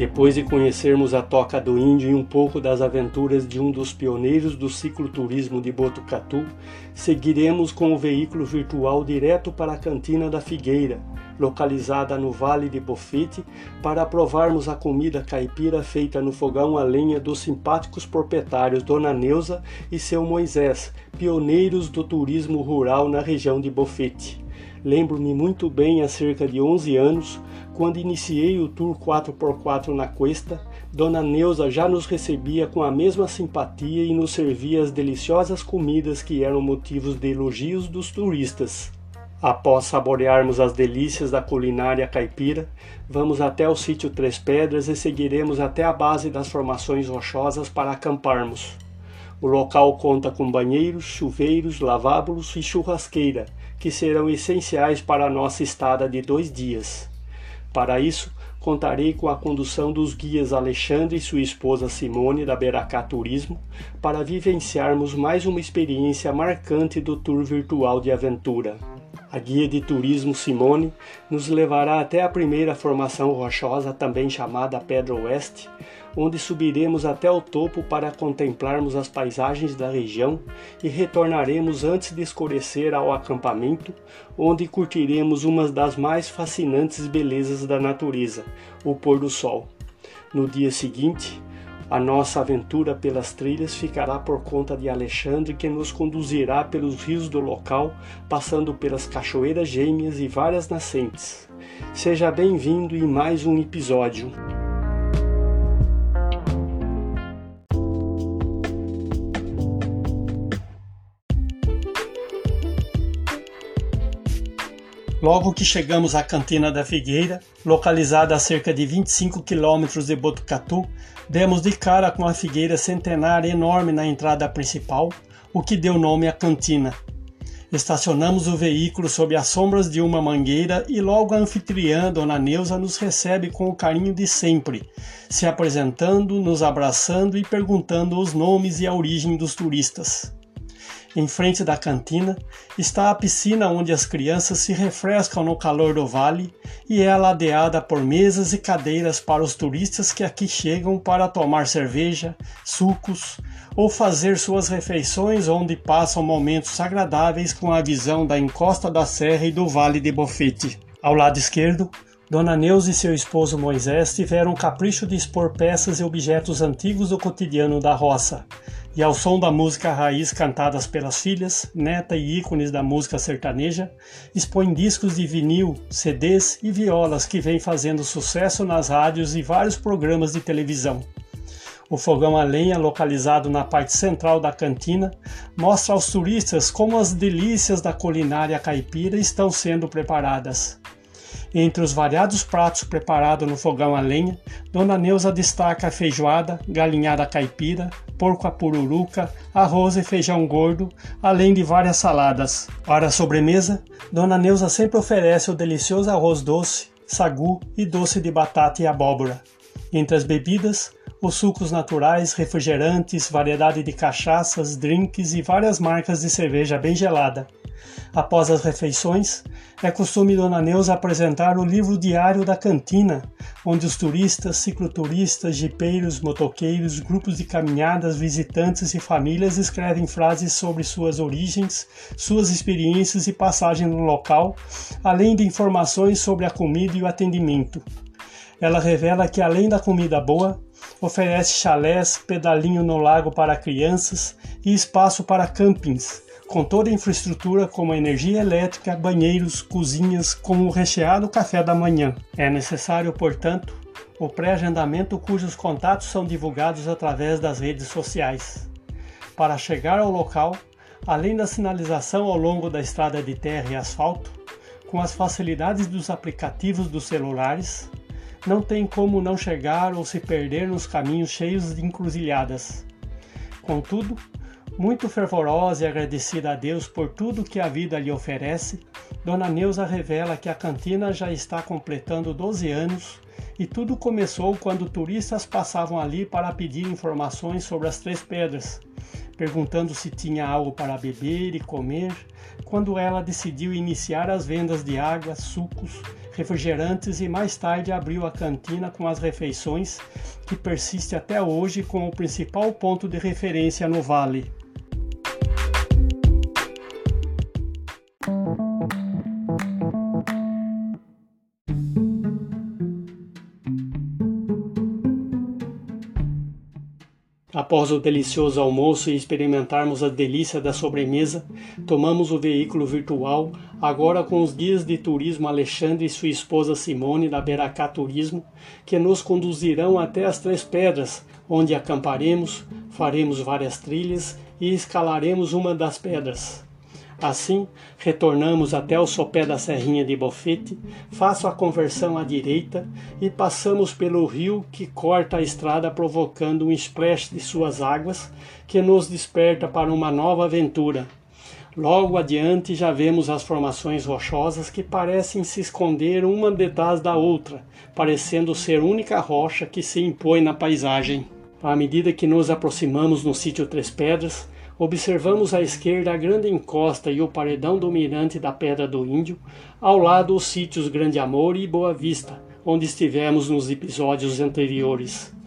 Depois de conhecermos a Toca do Índio e um pouco das aventuras de um dos pioneiros do cicloturismo de Botucatu, seguiremos com o veículo virtual direto para a Cantina da Figueira, localizada no Vale de Bofete, para provarmos a comida caipira feita no fogão a lenha dos simpáticos proprietários Dona Neuza e seu Moisés, pioneiros do turismo rural na região de Bofete. Lembro-me muito bem, há cerca de 11 anos, quando iniciei o tour 4x4 na Cuesta, Dona Neuza já nos recebia com a mesma simpatia e nos servia as deliciosas comidas que eram motivos de elogios dos turistas. Após saborearmos as delícias da culinária caipira, vamos até o sítio Três Pedras e seguiremos até a base das formações rochosas para acamparmos. O local conta com banheiros, chuveiros, lavábulos e churrasqueira, que serão essenciais para a nossa estada de dois dias. Para isso, contarei com a condução dos guias Alexandre e sua esposa Simone da Beracá Turismo para vivenciarmos mais uma experiência marcante do tour virtual de aventura. A guia de turismo Simone nos levará até a primeira formação rochosa, também chamada Pedra Oeste, onde subiremos até o topo para contemplarmos as paisagens da região e retornaremos antes de escurecer ao acampamento, onde curtiremos uma das mais fascinantes belezas da natureza, o pôr do sol. No dia seguinte, a nossa aventura pelas trilhas ficará por conta de Alexandre, que nos conduzirá pelos rios do local, passando pelas cachoeiras gêmeas e várias nascentes. Seja bem-vindo em mais um episódio. Logo que chegamos à Cantina da Figueira, localizada a cerca de 25 quilômetros de Botucatu, demos de cara com a figueira centenária enorme na entrada principal, o que deu nome à cantina. Estacionamos o veículo sob as sombras de uma mangueira e logo a anfitriã, Dona Neuza, nos recebe com o carinho de sempre, se apresentando, nos abraçando e perguntando os nomes e a origem dos turistas. Em frente da cantina está a piscina onde as crianças se refrescam no calor do vale e é ladeada por mesas e cadeiras para os turistas que aqui chegam para tomar cerveja, sucos ou fazer suas refeições onde passam momentos agradáveis com a visão da encosta da serra e do vale de Bofete. Ao lado esquerdo, Dona Neuza e seu esposo Moisés tiveram o capricho de expor peças e objetos antigos do cotidiano da roça, e ao som da música raiz cantadas pelas filhas, neta e ícones da música sertaneja, expõe discos de vinil, CDs e violas que vêm fazendo sucesso nas rádios e vários programas de televisão. O fogão a lenha, localizado na parte central da cantina, mostra aos turistas como as delícias da culinária caipira estão sendo preparadas. Entre os variados pratos preparados no fogão a lenha, Dona Neuza destaca a feijoada, galinhada caipira, porco a pururuca, arroz e feijão gordo, além de várias saladas. Para a sobremesa, Dona Neuza sempre oferece o delicioso arroz doce, sagu e doce de batata e abóbora. Entre as bebidas, os sucos naturais, refrigerantes, variedade de cachaças, drinks e várias marcas de cerveja bem gelada. Após as refeições, é costume Dona Neuza apresentar o livro diário da cantina, onde os turistas, cicloturistas, jipeiros, motoqueiros, grupos de caminhadas, visitantes e famílias escrevem frases sobre suas origens, suas experiências e passagem no local, além de informações sobre a comida e o atendimento. Ela revela que além da comida boa, oferece chalés, pedalinho no lago para crianças e espaço para campings com toda a infraestrutura como energia elétrica, banheiros, cozinhas, com o recheado café da manhã. É necessário, portanto, o pré-agendamento cujos contatos são divulgados através das redes sociais. Para chegar ao local, além da sinalização ao longo da estrada de terra e asfalto, com as facilidades dos aplicativos dos celulares, não tem como não chegar ou se perder nos caminhos cheios de encruzilhadas. Contudo, muito fervorosa e agradecida a Deus por tudo que a vida lhe oferece, Dona Neuza revela que a cantina já está completando 12 anos e tudo começou quando turistas passavam ali para pedir informações sobre as Três Pedras, perguntando se tinha algo para beber e comer, quando ela decidiu iniciar as vendas de água, sucos, refrigerantes e mais tarde abriu a cantina com as refeições, que persiste até hoje como o principal ponto de referência no Vale. Após o delicioso almoço e experimentarmos a delícia da sobremesa, tomamos o veículo virtual, agora com os guias de turismo Alexandre e sua esposa Simone da Beracá Turismo, que nos conduzirão até as Três Pedras, onde acamparemos, faremos várias trilhas e escalaremos uma das pedras. Assim, retornamos até o sopé da Serrinha de Bofete, faço a conversão à direita e passamos pelo rio que corta a estrada provocando um splash de suas águas que nos desperta para uma nova aventura. Logo adiante já vemos as formações rochosas que parecem se esconder uma detrás da outra, parecendo ser única rocha que se impõe na paisagem. À medida que nos aproximamos no sítio Três Pedras, Observamos à esquerda a grande encosta e o paredão dominante da Pedra do Índio, ao lado os sítios Grande Amor e Boa Vista, onde estivemos nos episódios anteriores.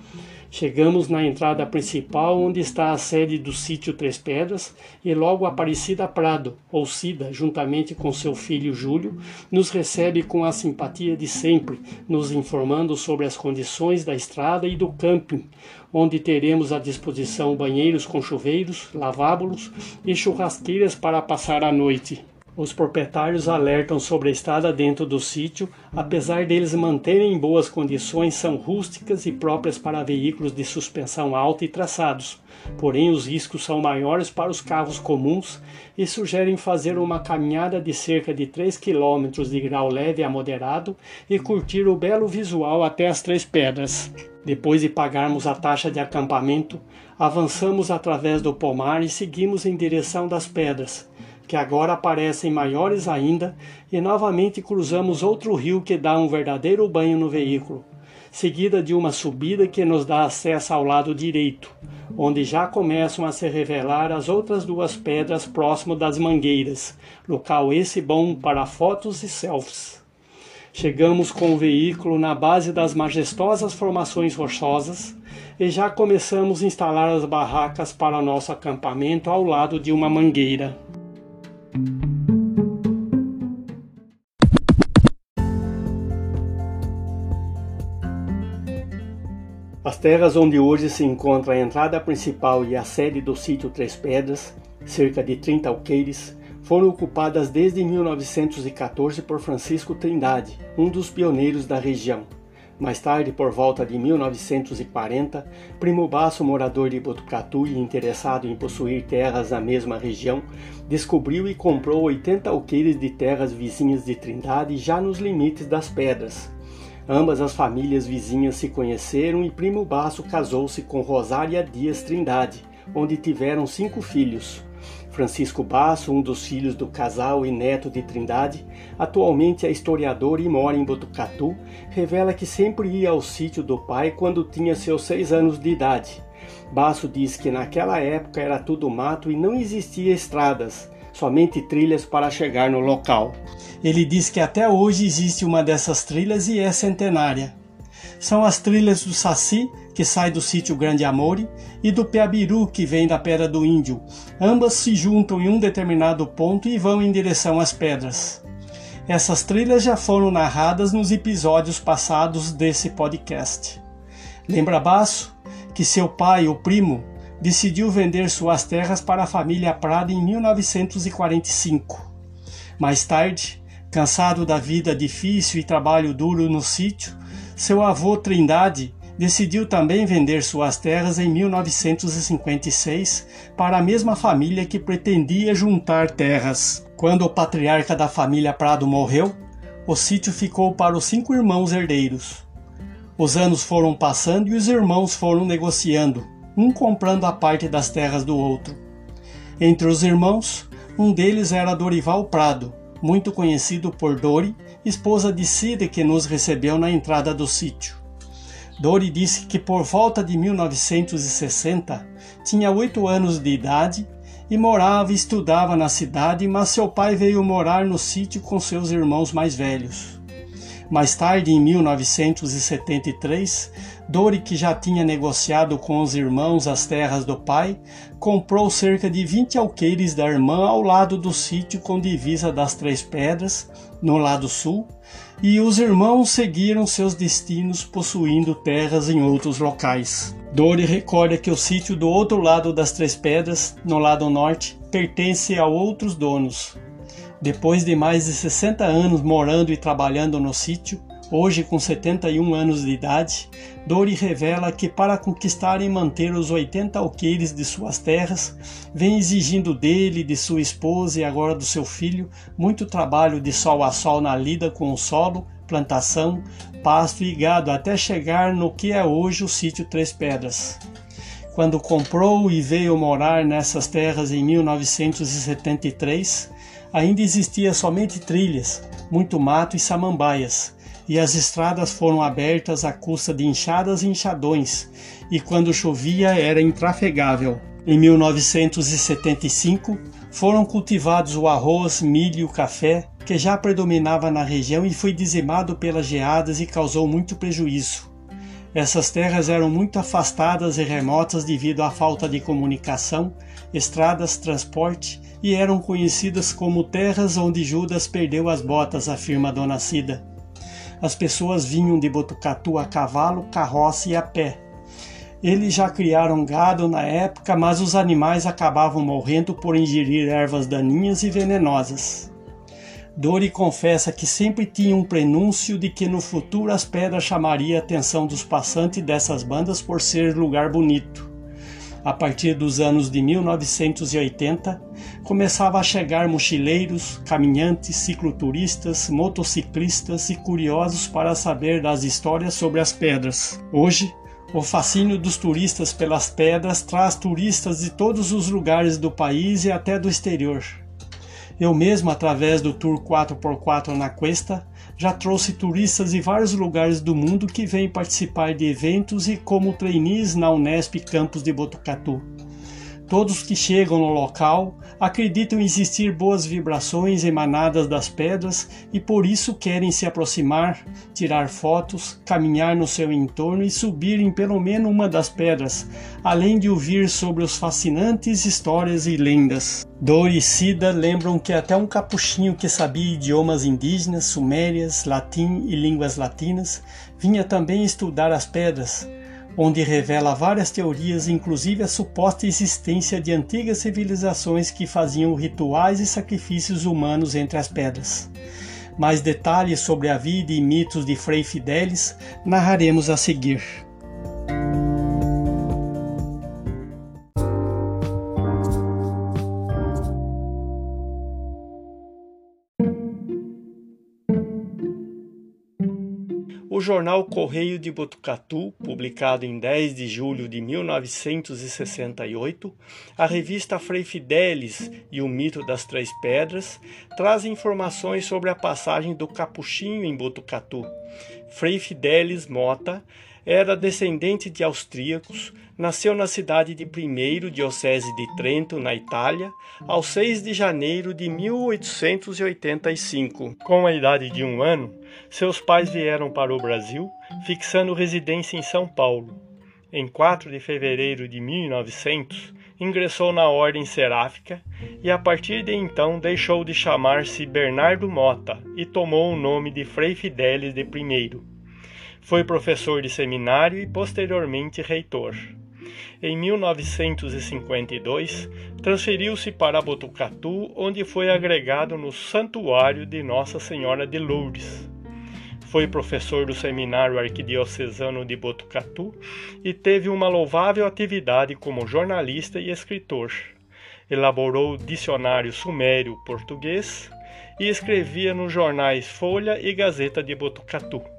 Chegamos na entrada principal, onde está a sede do sítio Três Pedras, e logo Aparecida Prado, ou Cida, juntamente com seu filho Júlio, nos recebe com a simpatia de sempre, nos informando sobre as condições da estrada e do camping, onde teremos à disposição banheiros com chuveiros, lavábulos e churrasqueiras para passar a noite. Os proprietários alertam sobre a estrada dentro do sítio, apesar deles manterem em boas condições, são rústicas e próprias para veículos de suspensão alta e traçados. Porém, os riscos são maiores para os carros comuns e sugerem fazer uma caminhada de cerca de 3 km de grau leve a moderado e curtir o belo visual até as Três Pedras. Depois de pagarmos a taxa de acampamento, avançamos através do pomar e seguimos em direção das pedras que agora aparecem maiores ainda, e novamente cruzamos outro rio que dá um verdadeiro banho no veículo, seguida de uma subida que nos dá acesso ao lado direito, onde já começam a se revelar as outras duas pedras próximo das mangueiras, local esse bom para fotos e selfies. Chegamos com o veículo na base das majestosas formações rochosas e já começamos a instalar as barracas para nosso acampamento ao lado de uma mangueira. As terras onde hoje se encontra a entrada principal e a sede do sítio Três Pedras, cerca de 30 alqueires, foram ocupadas desde 1914 por Francisco Trindade, um dos pioneiros da região. Mais tarde, por volta de 1940, Primo Basso, morador de Botucatu e interessado em possuir terras na mesma região, descobriu e comprou 80 alqueires de terras vizinhas de Trindade já nos limites das pedras. Ambas as famílias vizinhas se conheceram e Primo Basso casou-se com Rosária Dias Trindade, onde tiveram cinco filhos. Francisco Basso, um dos filhos do casal e neto de Trindade, atualmente é historiador e mora em Botucatu, revela que sempre ia ao sítio do pai quando tinha seus seis anos de idade. Basso diz que naquela época era tudo mato e não existia estradas, somente trilhas para chegar no local. Ele diz que até hoje existe uma dessas trilhas e é centenária. São as trilhas do Saci, que sai do sítio Grande Amore, e do Peabiru, que vem da Pedra do Índio. Ambas se juntam em um determinado ponto e vão em direção às pedras. Essas trilhas já foram narradas nos episódios passados desse podcast. Lembra Basso que seu pai, o primo, decidiu vender suas terras para a família Prado em 1945. Mais tarde, cansado da vida difícil e trabalho duro no sítio, seu avô Trindade decidiu também vender suas terras em 1956 para a mesma família que pretendia juntar terras. Quando o patriarca da família Prado morreu, o sítio ficou para os cinco irmãos herdeiros. Os anos foram passando e os irmãos foram negociando, um comprando a parte das terras do outro. Entre os irmãos, um deles era Dorival Prado, muito conhecido por Dori, esposa de Cide que nos recebeu na entrada do sítio. Dori disse que por volta de 1960 tinha oito anos de idade e morava e estudava na cidade, mas seu pai veio morar no sítio com seus irmãos mais velhos. Mais tarde, em 1973, Dori, que já tinha negociado com os irmãos as terras do pai, comprou cerca de 20 alqueires da irmã ao lado do sítio com divisa das Três Pedras, no lado sul, e os irmãos seguiram seus destinos possuindo terras em outros locais. Dori recorda que o sítio do outro lado das Três Pedras, no lado norte, pertence a outros donos. Depois de mais de 60 anos morando e trabalhando no sítio, hoje com 71 anos de idade, Dori revela que para conquistar e manter os 80 alqueires de suas terras, vem exigindo dele, de sua esposa e agora do seu filho, muito trabalho de sol a sol na lida com o solo, plantação, pasto e gado até chegar no que é hoje o sítio Três Pedras. Quando comprou e veio morar nessas terras em 1973, ainda existia somente trilhas, muito mato e samambaias, e as estradas foram abertas à custa de enxadas e enxadões, e quando chovia era intrafegável. Em 1975, foram cultivados o arroz, milho e o café, que já predominava na região e foi dizimado pelas geadas e causou muito prejuízo. Essas terras eram muito afastadas e remotas devido à falta de comunicação, estradas, transporte e eram conhecidas como terras onde Judas perdeu as botas, afirma Dona Cida. As pessoas vinham de Botucatu a cavalo, carroça e a pé, eles já criaram gado na época, mas os animais acabavam morrendo por ingerir ervas daninhas e venenosas. Dori confessa que sempre tinha um prenúncio de que no futuro as pedras chamariam a atenção dos passantes dessas bandas por ser lugar bonito. A partir dos anos de 1980, começava a chegar mochileiros, caminhantes, cicloturistas, motociclistas e curiosos para saber das histórias sobre as pedras. Hoje, o fascínio dos turistas pelas pedras traz turistas de todos os lugares do país e até do exterior. Eu mesmo, através do Tour 4x4 na Cuesta, já trouxe turistas de vários lugares do mundo que vêm participar de eventos e como trainees na Unesp Campus de Botucatu. Todos que chegam no local acreditam existir boas vibrações emanadas das pedras e por isso querem se aproximar, tirar fotos, caminhar no seu entorno e subir em pelo menos uma das pedras, além de ouvir sobre os fascinantes histórias e lendas. Dor e Cida lembram que até um capuchinho que sabia idiomas indígenas, sumérias, latim e línguas latinas vinha também estudar as pedras onde revela várias teorias, inclusive a suposta existência de antigas civilizações que faziam rituais e sacrifícios humanos entre as pedras. Mais detalhes sobre a vida e mitos de Frei Fidelis narraremos a seguir. Jornal Correio de Botucatu, publicado em 10 de julho de 1968, a revista Frei Fidelis e o Mito das Três Pedras traz informações sobre a passagem do Capuchinho em Botucatu. Frei Fidelis Mota era descendente de austríacos, nasceu na cidade de Primeiro, diocese de Trento, na Itália, ao 6 de janeiro de 1885. Com a idade de um ano, seus pais vieram para o Brasil, fixando residência em São Paulo. Em 4 de fevereiro de 1900, ingressou na Ordem Seráfica e a partir de então deixou de chamar-se Bernardo Mota e tomou o nome de Frei Fidélis de Primeiro. Foi professor de seminário e posteriormente reitor. Em 1952, transferiu-se para Botucatu, onde foi agregado no Santuário de Nossa Senhora de Lourdes. Foi professor do Seminário Arquidiocesano de Botucatu e teve uma louvável atividade como jornalista e escritor. Elaborou dicionário sumério português e escrevia nos jornais Folha e Gazeta de Botucatu.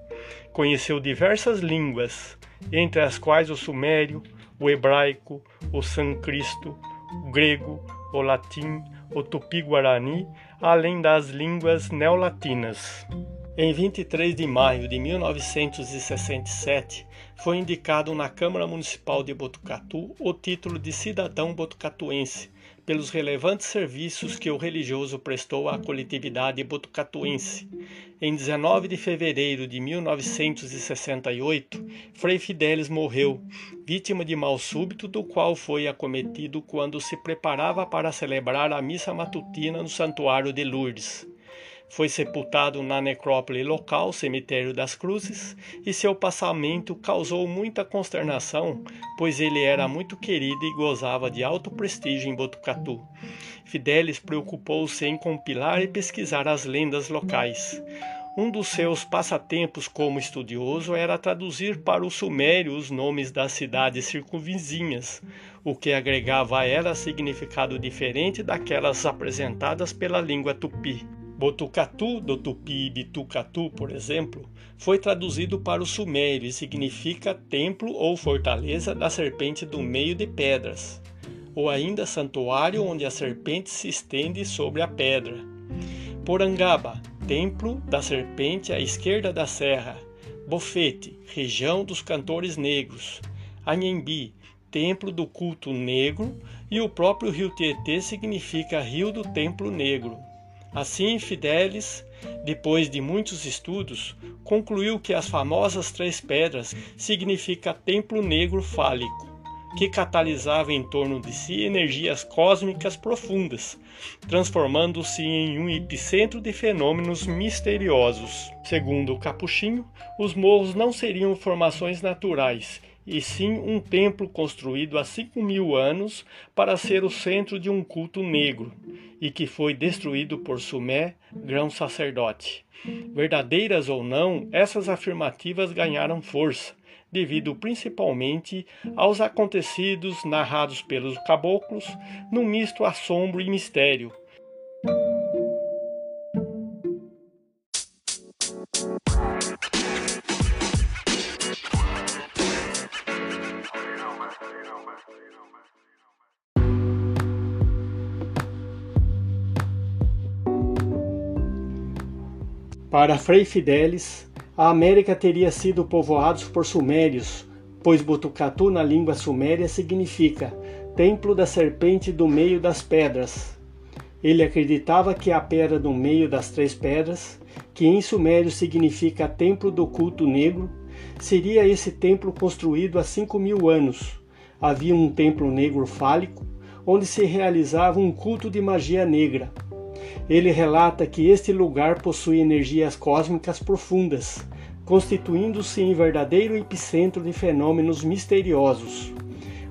Conheceu diversas línguas, entre as quais o sumério, o hebraico, o sânscrito, o grego, o latim, o tupi-guarani, além das línguas neolatinas. Em 23 de maio de 1967, foi indicado na Câmara Municipal de Botucatu o título de cidadão botucatuense pelos relevantes serviços que o religioso prestou à coletividade botucatuense. Em 19 de fevereiro de 1968, Frei Fidelis morreu, vítima de mal súbito do qual foi acometido quando se preparava para celebrar a missa matutina no Santuário de Lourdes. Foi sepultado na necrópole local, Cemitério das Cruzes, e seu passamento causou muita consternação, pois ele era muito querido e gozava de alto prestígio em Botucatu. Fidelis preocupou-se em compilar e pesquisar as lendas locais. Um dos seus passatempos como estudioso era traduzir para o sumério os nomes das cidades circunvizinhas, o que agregava a elas significado diferente daquelas apresentadas pela língua tupi. Botucatu, do tupi Bitucatu, por exemplo, foi traduzido para o sumério e significa templo ou fortaleza da serpente do meio de pedras, ou ainda santuário onde a serpente se estende sobre a pedra. Porangaba, templo da serpente à esquerda da serra. Bofete, região dos cantores negros. Anhembi, templo do culto negro, e o próprio rio Tietê significa rio do templo negro. Assim, Fidelis, depois de muitos estudos, concluiu que as famosas três pedras significa templo negro fálico, que catalisava em torno de si energias cósmicas profundas, transformando-se em um epicentro de fenômenos misteriosos. Segundo o Capuchinho, os morros não seriam formações naturais, e sim um templo construído há cinco mil anos para ser o centro de um culto negro, e que foi destruído por Sumé, grão sacerdote. Verdadeiras ou não, essas afirmativas ganharam força, devido principalmente aos acontecidos narrados pelos caboclos, num misto assombro e mistério, Para Frei Fidelis, a América teria sido povoada por sumérios, pois Botucatu na língua suméria significa Templo da Serpente do Meio das Pedras. Ele acreditava que a pedra do meio das três pedras, que em sumério significa Templo do Culto Negro, seria esse templo construído há cinco mil anos. Havia um templo negro fálico, onde se realizava um culto de magia negra, ele relata que este lugar possui energias cósmicas profundas, constituindo-se em verdadeiro epicentro de fenômenos misteriosos.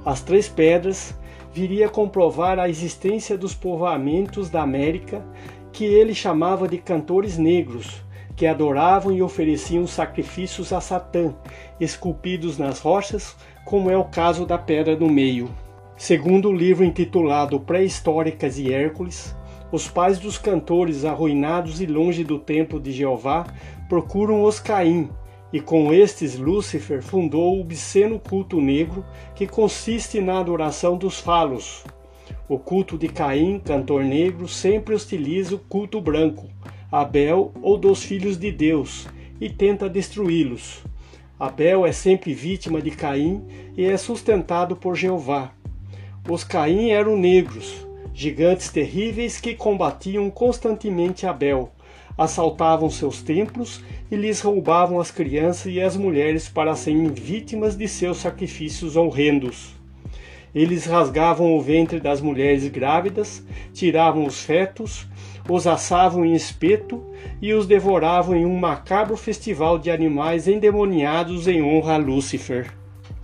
As Três Pedras viria comprovar a existência dos povoamentos da América que ele chamava de cantores negros, que adoravam e ofereciam sacrifícios a Satã, esculpidos nas rochas, como é o caso da Pedra do Meio. Segundo o livro intitulado Pré-históricas e Hércules, os pais dos cantores, arruinados e longe do templo de Jeová, procuram os Caim, e com estes Lúcifer fundou o obsceno culto negro, que consiste na adoração dos falos. O culto de Caim, cantor negro, sempre hostiliza o culto branco, Abel ou dos filhos de Deus, e tenta destruí-los. Abel é sempre vítima de Caim e é sustentado por Jeová. Os Caim eram negros, gigantes terríveis que combatiam constantemente Abel, assaltavam seus templos e lhes roubavam as crianças e as mulheres para serem vítimas de seus sacrifícios horrendos. Eles rasgavam o ventre das mulheres grávidas, tiravam os fetos, os assavam em espeto e os devoravam em um macabro festival de animais endemoniados em honra a Lúcifer.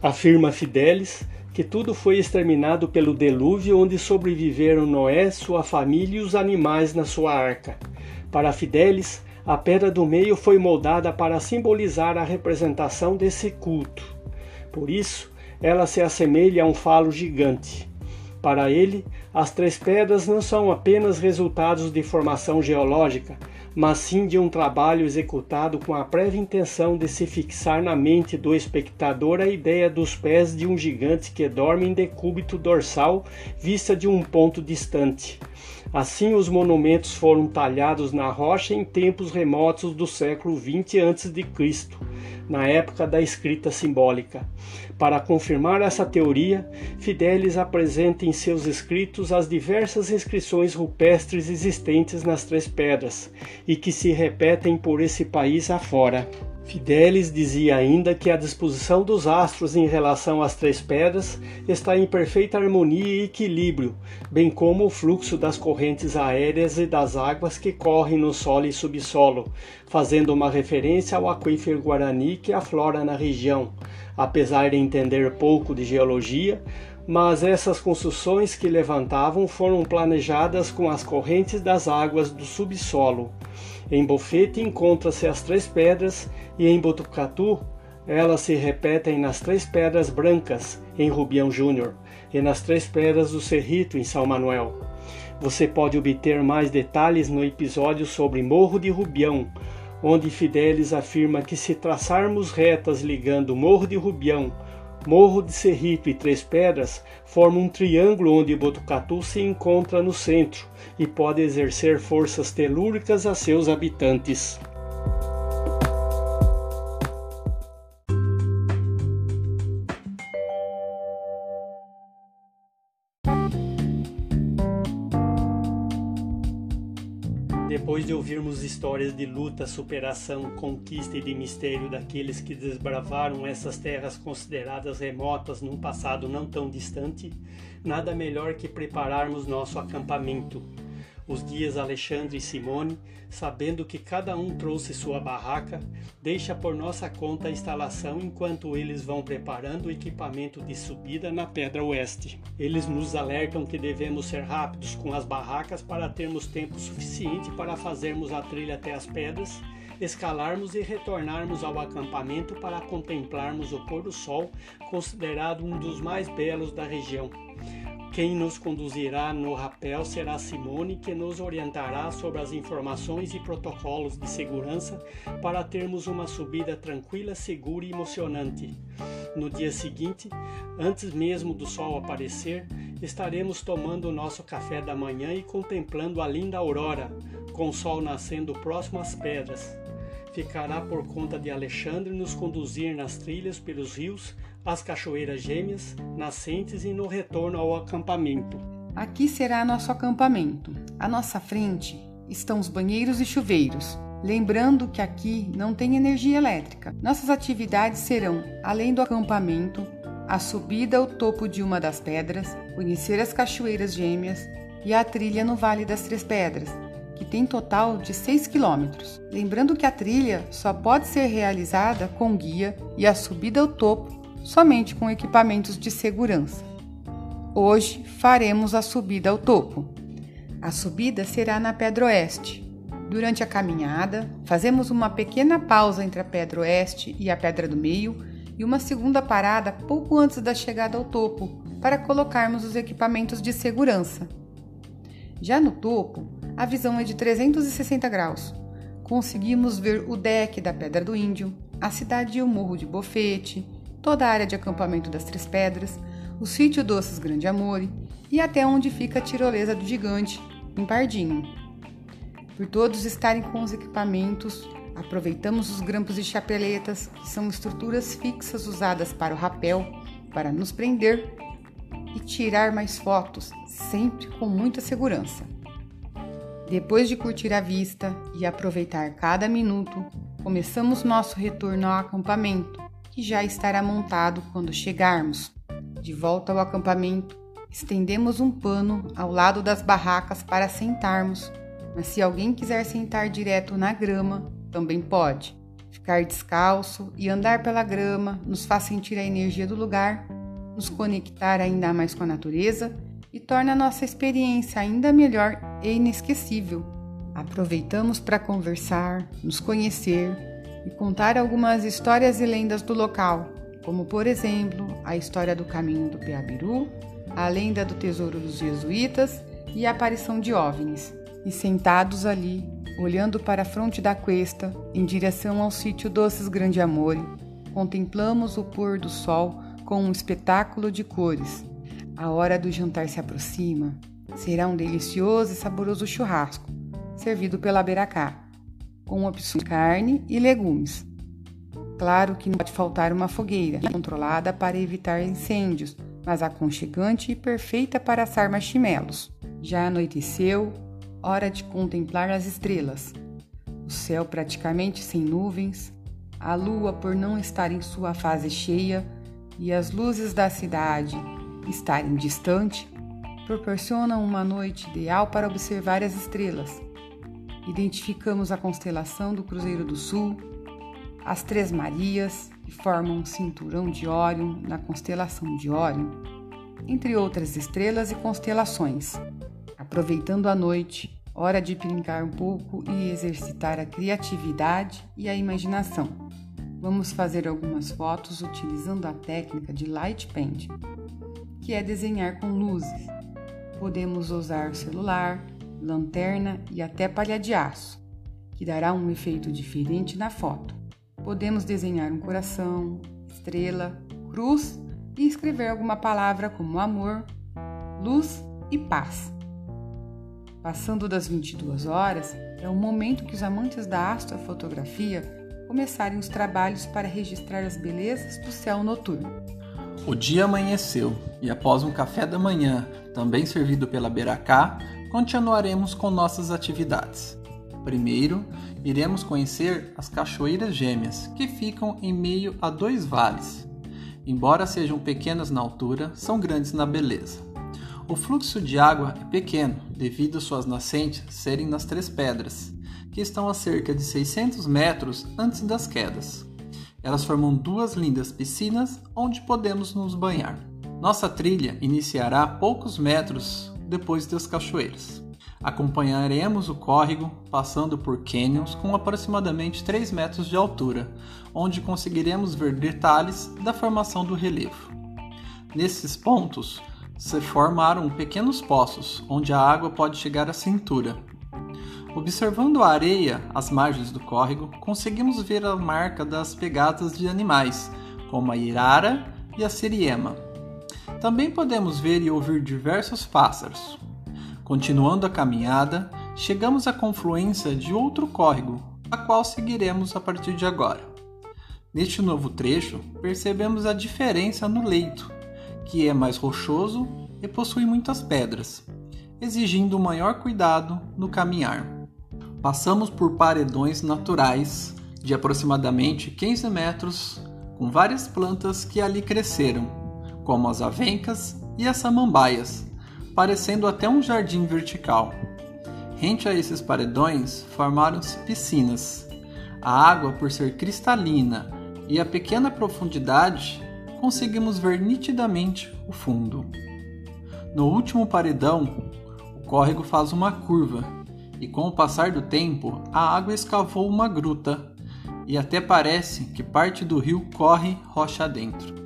Afirma Fidelis que tudo foi exterminado pelo delúvio onde sobreviveram Noé, sua família e os animais na sua arca. Para Fidelis, a pedra do meio foi moldada para simbolizar a representação desse culto. Por isso, ela se assemelha a um falo gigante. Para ele, as três pedras não são apenas resultados de formação geológica, mas sim de um trabalho executado com a prévia intenção de se fixar na mente do espectador a ideia dos pés de um gigante que dorme em decúbito dorsal vista de um ponto distante. Assim, os monumentos foram talhados na rocha em tempos remotos do século 20 a.C., na época da escrita simbólica. Para confirmar essa teoria, Fidelis apresenta em seus escritos as diversas inscrições rupestres existentes nas Três Pedras e que se repetem por esse país afora. Fidelis dizia ainda que a disposição dos astros em relação às três pedras está em perfeita harmonia e equilíbrio, bem como o fluxo das correntes aéreas e das águas que correm no solo e subsolo, fazendo uma referência ao aquífero Guarani que aflora na região. Apesar de entender pouco de geologia, mas essas construções que levantavam foram planejadas com as correntes das águas do subsolo. Em Bofete encontra-se as três pedras e em Botucatu elas se repetem nas três pedras brancas em Rubião Júnior e nas três pedras do Cerrito em São Manuel. Você pode obter mais detalhes no episódio sobre Morro de Rubião, onde Fidelis afirma que se traçarmos retas ligando Morro de Rubião Morro de Serrito e Três Pedras formam um triângulo onde Botucatu se encontra no centro e pode exercer forças telúricas a seus habitantes. Ouvirmos histórias de luta, superação, conquista e de mistério daqueles que desbravaram essas terras consideradas remotas num passado não tão distante, nada melhor que prepararmos nosso acampamento os dias Alexandre e Simone, sabendo que cada um trouxe sua barraca, deixa por nossa conta a instalação enquanto eles vão preparando o equipamento de subida na Pedra Oeste. Eles nos alertam que devemos ser rápidos com as barracas para termos tempo suficiente para fazermos a trilha até as pedras escalarmos e retornarmos ao acampamento para contemplarmos o pôr do sol, considerado um dos mais belos da região. Quem nos conduzirá no rapel será Simone, que nos orientará sobre as informações e protocolos de segurança para termos uma subida tranquila, segura e emocionante. No dia seguinte, antes mesmo do sol aparecer, estaremos tomando o nosso café da manhã e contemplando a linda aurora, com o sol nascendo próximo às pedras. Ficará por conta de Alexandre nos conduzir nas trilhas pelos rios as cachoeiras gêmeas, nascentes e no retorno ao acampamento. Aqui será nosso acampamento. À nossa frente estão os banheiros e chuveiros. Lembrando que aqui não tem energia elétrica. Nossas atividades serão, além do acampamento, a subida ao topo de uma das pedras, conhecer as cachoeiras gêmeas e a trilha no Vale das Três Pedras, que tem total de 6 quilômetros. Lembrando que a trilha só pode ser realizada com guia e a subida ao topo somente com equipamentos de segurança. Hoje faremos a subida ao topo. A subida será na Pedra Oeste. Durante a caminhada, fazemos uma pequena pausa entre a Pedra Oeste e a Pedra do Meio e uma segunda parada pouco antes da chegada ao topo para colocarmos os equipamentos de segurança. Já no topo, a visão é de 360 graus. Conseguimos ver o deck da Pedra do Índio, a cidade e o Morro de Bofete, toda a área de acampamento das Três Pedras, o sítio Doces Grande Amore e até onde fica a tirolesa do gigante, em Pardinho. Por todos estarem com os equipamentos, aproveitamos os grampos e chapeletas, que são estruturas fixas usadas para o rapel, para nos prender e tirar mais fotos, sempre com muita segurança. Depois de curtir a vista e aproveitar cada minuto, começamos nosso retorno ao acampamento, que já estará montado quando chegarmos. De volta ao acampamento, estendemos um pano ao lado das barracas para sentarmos, mas se alguém quiser sentar direto na grama, também pode. Ficar descalço e andar pela grama nos faz sentir a energia do lugar, nos conectar ainda mais com a natureza e torna a nossa experiência ainda melhor e inesquecível. Aproveitamos para conversar, nos conhecer e contar algumas histórias e lendas do local, como por exemplo a história do caminho do Peabiru, a lenda do tesouro dos jesuítas e a aparição de OVNIs. E sentados ali, olhando para a fronte da cuesta, em direção ao sítio Doces Grande Amore, contemplamos o pôr do sol com um espetáculo de cores. A hora do jantar se aproxima Será um delicioso e saboroso churrasco, servido pela Beracá, com opções de carne e legumes. Claro que não pode faltar uma fogueira controlada para evitar incêndios, mas aconchegante e perfeita para assar marshmallows. Já anoiteceu, hora de contemplar as estrelas. O céu praticamente sem nuvens, a lua por não estar em sua fase cheia e as luzes da cidade estarem distante, proporcionam uma noite ideal para observar as estrelas. Identificamos a constelação do Cruzeiro do Sul, as Três Marias, que formam um cinturão de Órion na constelação de Órion, entre outras estrelas e constelações. Aproveitando a noite, hora de brincar um pouco e exercitar a criatividade e a imaginação. Vamos fazer algumas fotos utilizando a técnica de light paint, que é desenhar com luzes. Podemos usar celular, lanterna e até palha de aço, que dará um efeito diferente na foto. Podemos desenhar um coração, estrela, cruz e escrever alguma palavra como amor, luz e paz. Passando das 22 horas, é o momento que os amantes da astrofotografia começarem os trabalhos para registrar as belezas do céu noturno. O dia amanheceu e após um café da manhã, também servido pela Beracá, continuaremos com nossas atividades. Primeiro, iremos conhecer as Cachoeiras Gêmeas, que ficam em meio a dois vales. Embora sejam pequenas na altura, são grandes na beleza. O fluxo de água é pequeno devido suas nascentes serem nas Três Pedras, que estão a cerca de 600 metros antes das quedas. Elas formam duas lindas piscinas onde podemos nos banhar. Nossa trilha iniciará a poucos metros depois das cachoeiras. Acompanharemos o córrego passando por canyons com aproximadamente 3 metros de altura, onde conseguiremos ver detalhes da formação do relevo. Nesses pontos, se formaram pequenos poços, onde a água pode chegar à cintura. Observando a areia às margens do córrego, conseguimos ver a marca das pegadas de animais, como a irara e a siriema. Também podemos ver e ouvir diversos pássaros. Continuando a caminhada, chegamos à confluência de outro córrego, a qual seguiremos a partir de agora. Neste novo trecho, percebemos a diferença no leito, que é mais rochoso e possui muitas pedras, exigindo maior cuidado no caminhar. Passamos por paredões naturais de aproximadamente 15 metros, com várias plantas que ali cresceram, como as avencas e as samambaias, parecendo até um jardim vertical. Rente a esses paredões formaram-se piscinas. A água, por ser cristalina e a pequena profundidade, conseguimos ver nitidamente o fundo. No último paredão, o córrego faz uma curva e, com o passar do tempo, a água escavou uma gruta e até parece que parte do rio corre rocha dentro.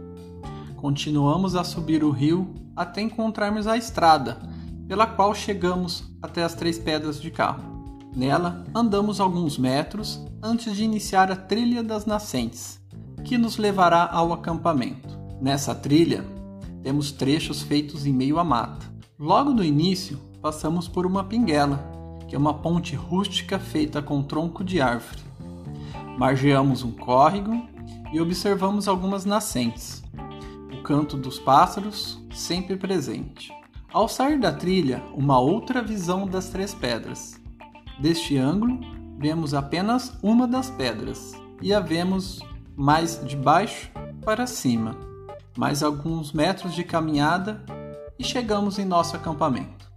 Continuamos a subir o rio até encontrarmos a estrada, pela qual chegamos até as Três Pedras de carro. Nela, andamos alguns metros antes de iniciar a trilha das nascentes, que nos levará ao acampamento. Nessa trilha, temos trechos feitos em meio à mata. Logo no início, passamos por uma pinguela, que é uma ponte rústica feita com tronco de árvore. Margeamos um córrego e observamos algumas nascentes. Canto dos pássaros sempre presente. Ao sair da trilha, uma outra visão das três pedras. Deste ângulo, vemos apenas uma das pedras e a vemos mais de baixo para cima. Mais alguns metros de caminhada e chegamos em nosso acampamento.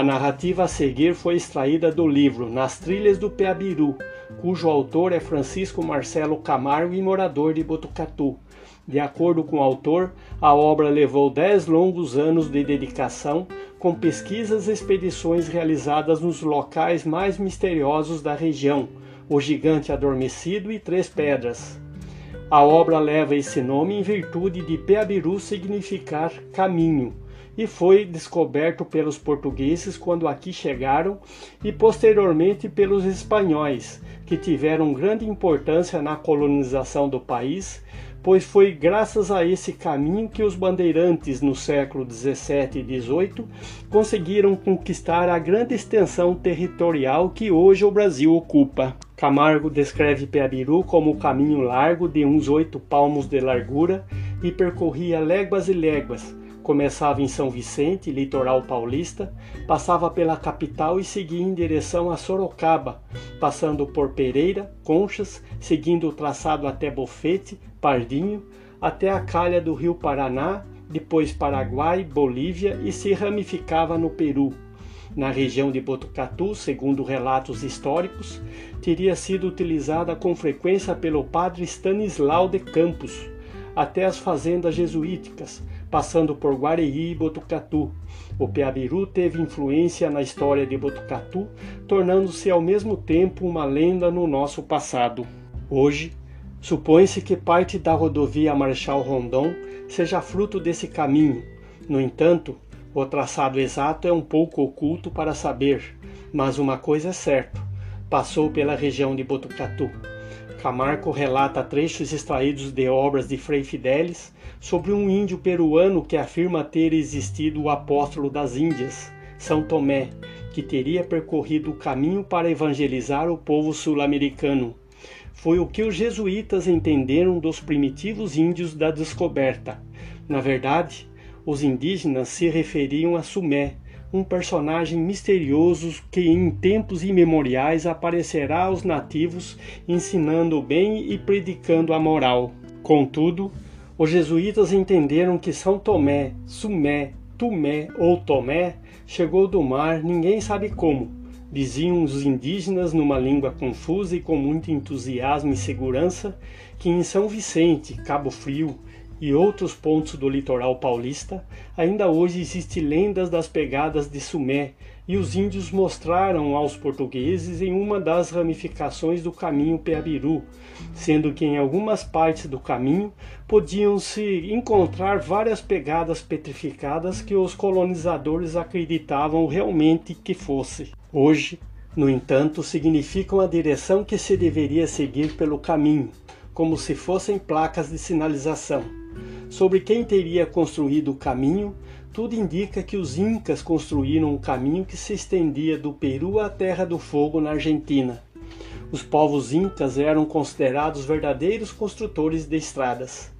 A narrativa a seguir foi extraída do livro Nas Trilhas do Peabiru, cujo autor é Francisco Marcelo Camargo e morador de Botucatu. De acordo com o autor, a obra levou dez longos anos de dedicação, com pesquisas e expedições realizadas nos locais mais misteriosos da região, o Gigante Adormecido e Três Pedras. A obra leva esse nome em virtude de Peabiru significar caminho e foi descoberto pelos portugueses quando aqui chegaram e posteriormente pelos espanhóis, que tiveram grande importância na colonização do país, pois foi graças a esse caminho que os bandeirantes no século 17 e 18 conseguiram conquistar a grande extensão territorial que hoje o Brasil ocupa. Camargo descreve Peabiru como um caminho largo de uns oito palmos de largura e percorria léguas e léguas, Começava em São Vicente, litoral paulista, passava pela capital e seguia em direção a Sorocaba, passando por Pereira, Conchas, seguindo o traçado até Bofete, Pardinho, até a calha do rio Paraná, depois Paraguai, Bolívia e se ramificava no Peru. Na região de Botucatu, segundo relatos históricos, teria sido utilizada com frequência pelo padre Stanislau de Campos, até as fazendas jesuíticas, passando por Guareí e Botucatu. O Peabiru teve influência na história de Botucatu, tornando-se ao mesmo tempo uma lenda no nosso passado. Hoje, supõe-se que parte da rodovia Marechal Rondon seja fruto desse caminho. No entanto, o traçado exato é um pouco oculto para saber, mas uma coisa é certa: passou pela região de Botucatu. Camargo relata trechos extraídos de obras de Frei Fidelis sobre um índio peruano que afirma ter existido o apóstolo das Índias, São Tomé, que teria percorrido o caminho para evangelizar o povo sul-americano. Foi o que os jesuítas entenderam dos primitivos índios da descoberta. Na verdade, os indígenas se referiam a Sumé, um personagem misterioso que em tempos imemoriais aparecerá aos nativos ensinando o bem e predicando a moral. Contudo, os jesuítas entenderam que São Tomé, Sumé, Tumé ou Tomé chegou do mar, ninguém sabe como. Diziam os indígenas numa língua confusa e com muito entusiasmo e segurança que em São Vicente, Cabo Frio, e outros pontos do litoral paulista, ainda hoje existem lendas das pegadas de Sumé, e os índios mostraram aos portugueses em uma das ramificações do caminho Peabiru, sendo que em algumas partes do caminho podiam-se encontrar várias pegadas petrificadas que os colonizadores acreditavam realmente que fosse. Hoje, no entanto, significam a direção que se deveria seguir pelo caminho, como se fossem placas de sinalização. Sobre quem teria construído o caminho, tudo indica que os Incas construíram um caminho que se estendia do Peru à Terra do Fogo, na Argentina. Os povos Incas eram considerados verdadeiros construtores de estradas.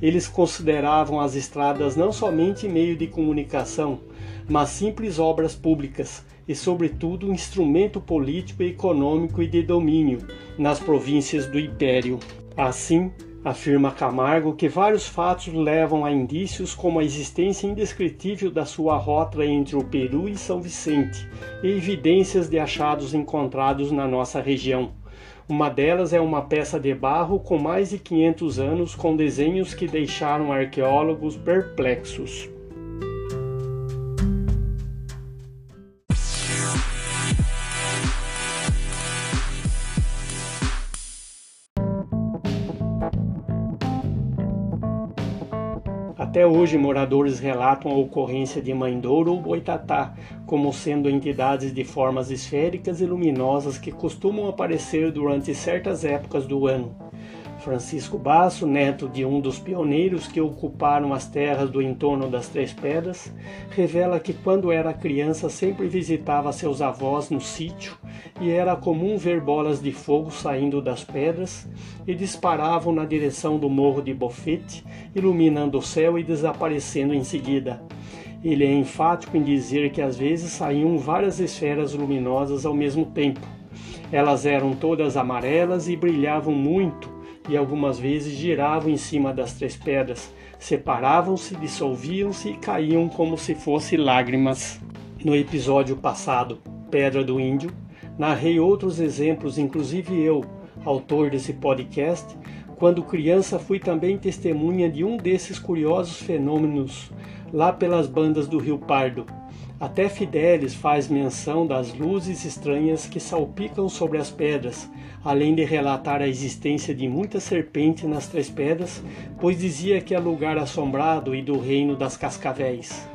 Eles consideravam as estradas não somente meio de comunicação, mas simples obras públicas e, sobretudo, um instrumento político, econômico e de domínio nas províncias do Império. Assim, Afirma Camargo que vários fatos levam a indícios como a existência indescritível da sua rota entre o Peru e São Vicente e evidências de achados encontrados na nossa região. Uma delas é uma peça de barro com mais de 500 anos com desenhos que deixaram arqueólogos perplexos. Hoje, moradores relatam a ocorrência de Mandouro ou Boitatá como sendo entidades de formas esféricas e luminosas que costumam aparecer durante certas épocas do ano. Francisco Basso, neto de um dos pioneiros que ocuparam as terras do entorno das Três Pedras, revela que quando era criança sempre visitava seus avós no sítio e era comum ver bolas de fogo saindo das pedras e disparavam na direção do morro de Bofete, iluminando o céu e desaparecendo em seguida. Ele é enfático em dizer que às vezes saíam várias esferas luminosas ao mesmo tempo. Elas eram todas amarelas e brilhavam muito e algumas vezes giravam em cima das três pedras, separavam-se, dissolviam-se e caíam como se fossem lágrimas. No episódio passado, Pedra do Índio, narrei outros exemplos, inclusive eu, autor desse podcast, quando criança fui também testemunha de um desses curiosos fenômenos lá pelas bandas do Rio Pardo. Até Fidelis faz menção das luzes estranhas que salpicam sobre as pedras, além de relatar a existência de muitas serpentes nas três pedras, pois dizia que é lugar assombrado e do reino das cascavéis.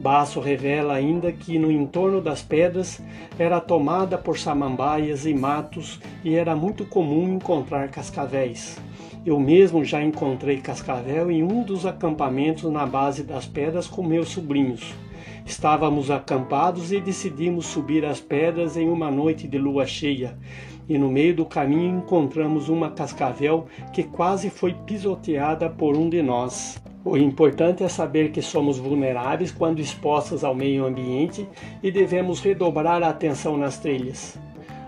Baço revela ainda que no entorno das pedras era tomada por samambaias e matos e era muito comum encontrar cascavéis. Eu mesmo já encontrei cascavel em um dos acampamentos na base das pedras com meus sobrinhos. Estávamos acampados e decidimos subir as pedras em uma noite de lua cheia, e no meio do caminho encontramos uma cascavel que quase foi pisoteada por um de nós. O importante é saber que somos vulneráveis quando expostos ao meio ambiente e devemos redobrar a atenção nas trilhas.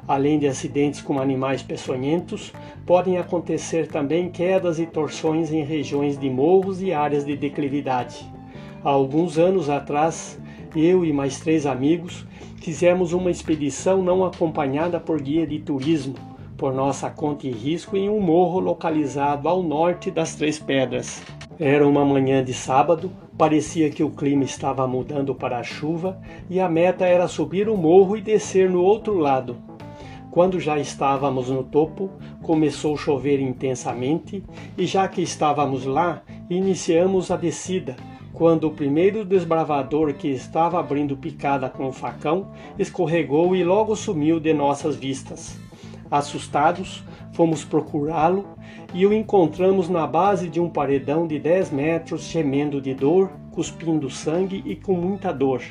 Além de acidentes com animais peçonhentos, podem acontecer também quedas e torções em regiões de morros e áreas de declividade. Há alguns anos atrás, eu e mais três amigos fizemos uma expedição não acompanhada por guia de turismo, por nossa conta e risco, em um morro localizado ao norte das Três Pedras. Era uma manhã de sábado, parecia que o clima estava mudando para a chuva e a meta era subir o morro e descer no outro lado. Quando já estávamos no topo, começou a chover intensamente e já que estávamos lá, iniciamos a descida, quando o primeiro desbravador que estava abrindo picada com o facão escorregou e logo sumiu de nossas vistas. Assustados, fomos procurá-lo e o encontramos na base de um paredão de 10 metros, gemendo de dor, cuspindo sangue e com muita dor.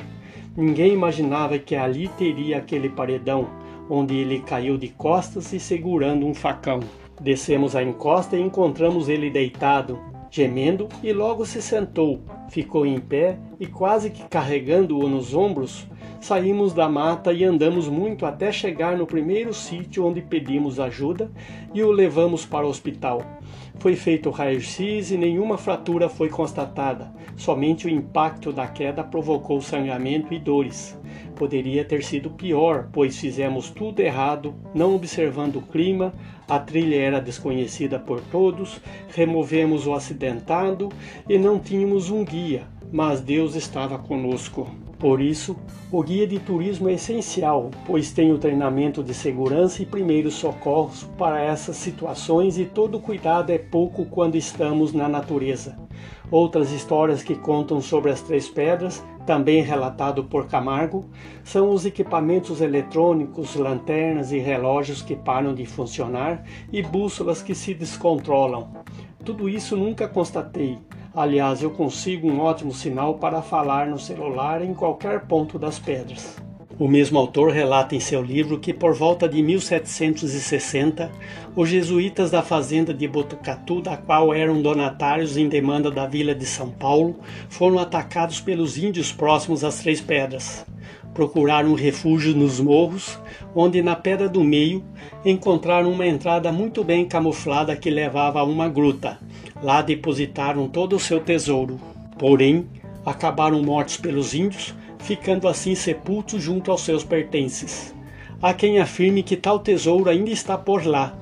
Ninguém imaginava que ali teria aquele paredão, onde ele caiu de costas e segurando um facão. Descemos a encosta e encontramos ele deitado, gemendo, e logo se sentou, ficou em pé e, quase que carregando-o nos ombros, saímos da mata e andamos muito até chegar no primeiro sítio onde pedimos ajuda e o levamos para o hospital. Foi feito raio-x e nenhuma fratura foi constatada, somente o impacto da queda provocou sangramento e dores. Poderia ter sido pior, pois fizemos tudo errado, não observando o clima, a trilha era desconhecida por todos, removemos o acidentado e não tínhamos um guia, mas Deus estava conosco. Por isso, o guia de turismo é essencial, pois tem o treinamento de segurança e primeiros socorros para essas situações e todo cuidado é pouco quando estamos na natureza. Outras histórias que contam sobre as Três Pedras, também relatado por Camargo, são os equipamentos eletrônicos, lanternas e relógios que param de funcionar e bússolas que se descontrolam. Tudo isso nunca constatei, Aliás, eu consigo um ótimo sinal para falar no celular em qualquer ponto das pedras. O mesmo autor relata em seu livro que por volta de 1760, os jesuítas da fazenda de Botucatu, da qual eram donatários em demanda da vila de São Paulo, foram atacados pelos índios próximos às Três Pedras. Procuraram refúgio nos morros, onde na pedra do meio encontraram uma entrada muito bem camuflada que levava a uma gruta, Lá depositaram todo o seu tesouro. Porém, acabaram mortos pelos índios, ficando assim sepultos junto aos seus pertences. Há quem afirme que tal tesouro ainda está por lá.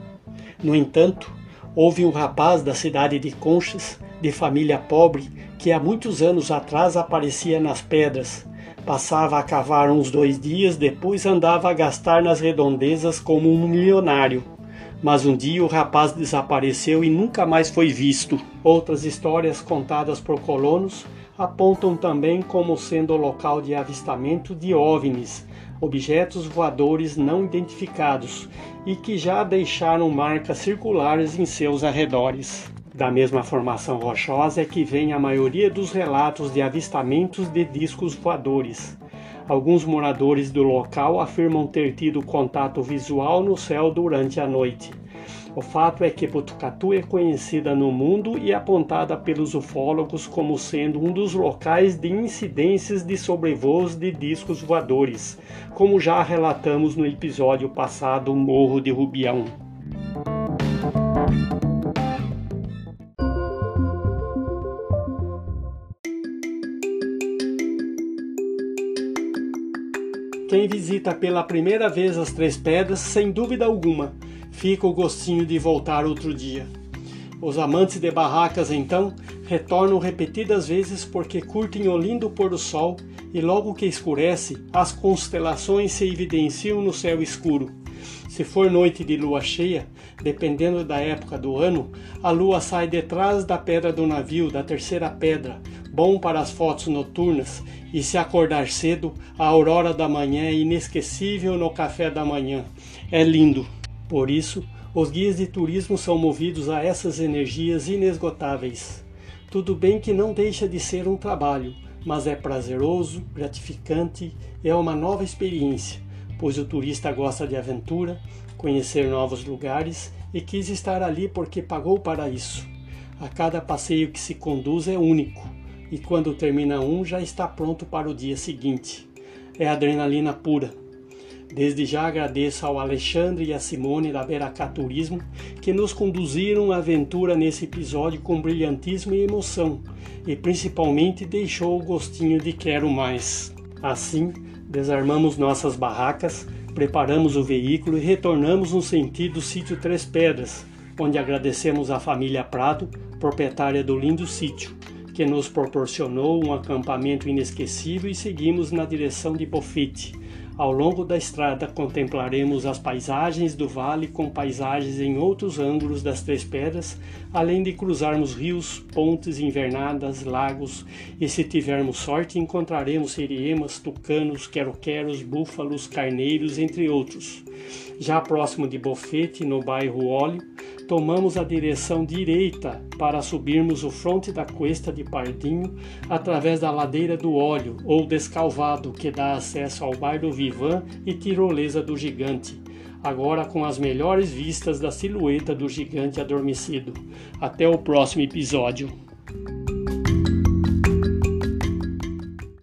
No entanto, houve um rapaz da cidade de Conchas, de família pobre, que há muitos anos atrás aparecia nas pedras. Passava a cavar uns dois dias, depois andava a gastar nas redondezas como um milionário mas um dia o rapaz desapareceu e nunca mais foi visto. Outras histórias contadas por colonos apontam também como sendo o local de avistamento de OVNIs, objetos voadores não identificados, e que já deixaram marcas circulares em seus arredores. Da mesma formação rochosa é que vem a maioria dos relatos de avistamentos de discos voadores. Alguns moradores do local afirmam ter tido contato visual no céu durante a noite. O fato é que Botucatu é conhecida no mundo e apontada pelos ufólogos como sendo um dos locais de incidências de sobrevoos de discos voadores, como já relatamos no episódio passado Morro de Rubião. Visita pela primeira vez as Três Pedras, sem dúvida alguma, fica o gostinho de voltar outro dia. Os amantes de barracas, então, retornam repetidas vezes porque curtem o lindo pôr do sol e logo que escurece, as constelações se evidenciam no céu escuro. Se for noite de lua cheia, dependendo da época do ano, a lua sai detrás da pedra do navio, da terceira pedra, bom para as fotos noturnas e se acordar cedo, a aurora da manhã é inesquecível no café da manhã. É lindo. Por isso, os guias de turismo são movidos a essas energias inesgotáveis. Tudo bem que não deixa de ser um trabalho, mas é prazeroso, gratificante é uma nova experiência, pois o turista gosta de aventura, conhecer novos lugares e quis estar ali porque pagou para isso. A cada passeio que se conduz é único e quando termina um já está pronto para o dia seguinte. É adrenalina pura. Desde já agradeço ao Alexandre e à Simone da Beracá Turismo que nos conduziram à aventura nesse episódio com brilhantismo e emoção e principalmente deixou o gostinho de quero mais. Assim, desarmamos nossas barracas, preparamos o veículo e retornamos no sentido sítio Três Pedras, onde agradecemos à família Prado, proprietária do lindo sítio, que nos proporcionou um acampamento inesquecível e seguimos na direção de Bofete. Ao longo da estrada contemplaremos as paisagens do vale com paisagens em outros ângulos das Três Pedras, além de cruzarmos rios, pontes, invernadas, lagos e, se tivermos sorte, encontraremos seriemas, tucanos, quero-queros, búfalos, carneiros, entre outros. Já próximo de Bofete, no bairro Óleo, tomamos a direção direita para subirmos o fronte da cuesta de Pardinho através da ladeira do Óleo ou Descalvado, que dá acesso ao bairro Vivan e tirolesa do Gigante, agora com as melhores vistas da silhueta do gigante adormecido. Até o próximo episódio.